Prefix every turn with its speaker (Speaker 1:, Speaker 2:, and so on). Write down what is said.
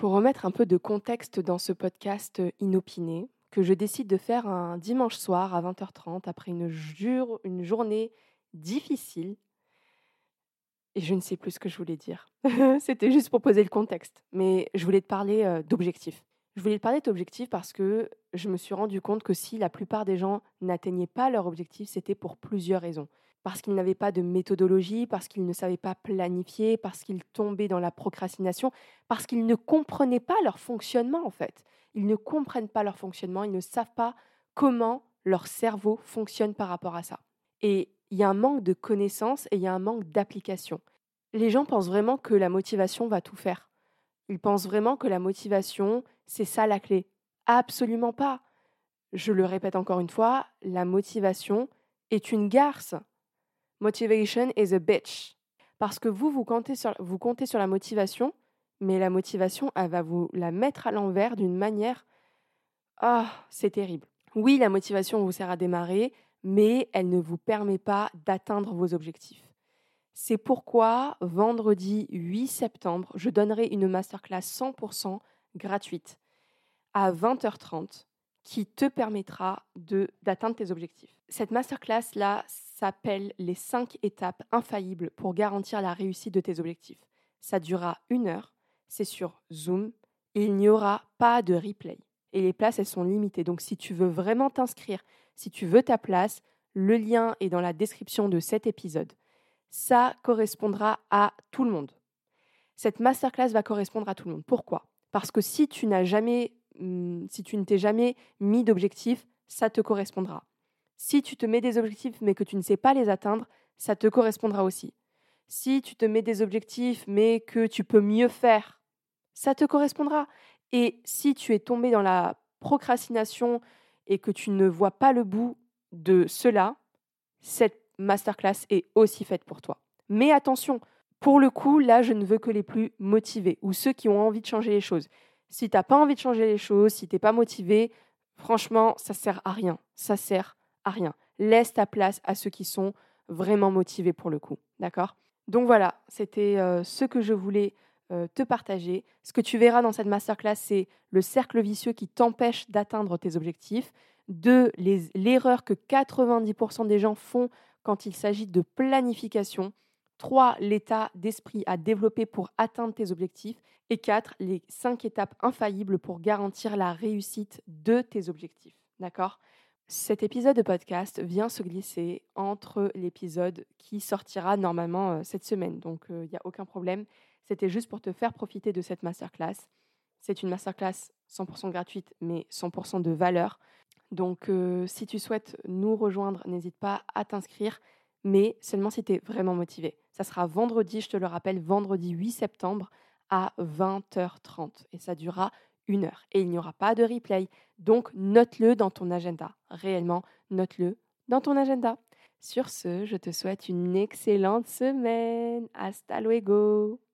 Speaker 1: Pour remettre un peu de contexte dans ce podcast inopiné, que je décide de faire un dimanche soir à 20h30 après une, une journée difficile, et je ne sais plus ce que je voulais dire. C'était juste pour poser le contexte. Mais je voulais te parler euh, d'objectifs. Je voulais te parler d'objectifs parce que je me suis rendu compte que si la plupart des gens n'atteignaient pas leur objectif, c'était pour plusieurs raisons. Parce qu'ils n'avaient pas de méthodologie, parce qu'ils ne savaient pas planifier, parce qu'ils tombaient dans la procrastination, parce qu'ils ne comprenaient pas leur fonctionnement en fait. Ils ne comprennent pas leur fonctionnement, ils ne savent pas comment leur cerveau fonctionne par rapport à ça. Et il y a un manque de connaissances et il y a un manque d'application. Les gens pensent vraiment que la motivation va tout faire. Ils pensent vraiment que la motivation, c'est ça la clé. Absolument pas. Je le répète encore une fois, la motivation est une garce. Motivation is a bitch. Parce que vous, vous comptez sur, vous comptez sur la motivation, mais la motivation, elle va vous la mettre à l'envers d'une manière... Ah, c'est terrible. Oui, la motivation vous sert à démarrer, mais elle ne vous permet pas d'atteindre vos objectifs. C'est pourquoi vendredi 8 septembre, je donnerai une masterclass 100% gratuite à 20h30 qui te permettra d'atteindre tes objectifs. Cette masterclass-là s'appelle les 5 étapes infaillibles pour garantir la réussite de tes objectifs. Ça durera une heure, c'est sur Zoom, il n'y aura pas de replay. Et les places, elles sont limitées. Donc si tu veux vraiment t'inscrire, si tu veux ta place, le lien est dans la description de cet épisode. Ça correspondra à tout le monde. Cette masterclass va correspondre à tout le monde. Pourquoi? Parce que si tu n'as jamais, hmm, si tu ne t'es jamais mis d'objectifs, ça te correspondra. Si tu te mets des objectifs mais que tu ne sais pas les atteindre, ça te correspondra aussi. Si tu te mets des objectifs mais que tu peux mieux faire, ça te correspondra. Et si tu es tombé dans la procrastination et que tu ne vois pas le bout de cela, cette masterclass est aussi faite pour toi. Mais attention, pour le coup, là, je ne veux que les plus motivés ou ceux qui ont envie de changer les choses. Si tu n'as pas envie de changer les choses, si tu n'es pas motivé, franchement, ça sert à rien. Ça sert à rien. Laisse ta place à ceux qui sont vraiment motivés pour le coup. D'accord? Donc voilà, c'était euh, ce que je voulais euh, te partager. Ce que tu verras dans cette masterclass, c'est le cercle vicieux qui t'empêche d'atteindre tes objectifs. Deux, l'erreur que 90% des gens font quand il s'agit de planification. Trois, l'état d'esprit à développer pour atteindre tes objectifs. Et quatre, les cinq étapes infaillibles pour garantir la réussite de tes objectifs. D'accord? Cet épisode de podcast vient se glisser entre l'épisode qui sortira normalement euh, cette semaine. Donc, il euh, n'y a aucun problème. C'était juste pour te faire profiter de cette masterclass. C'est une masterclass 100% gratuite, mais 100% de valeur. Donc, euh, si tu souhaites nous rejoindre, n'hésite pas à t'inscrire, mais seulement si tu es vraiment motivé. Ça sera vendredi, je te le rappelle, vendredi 8 septembre à 20h30. Et ça durera une heure. Et il n'y aura pas de replay. Donc, note-le dans ton agenda. Réellement, note-le dans ton agenda. Sur ce, je te souhaite une excellente semaine. Hasta luego.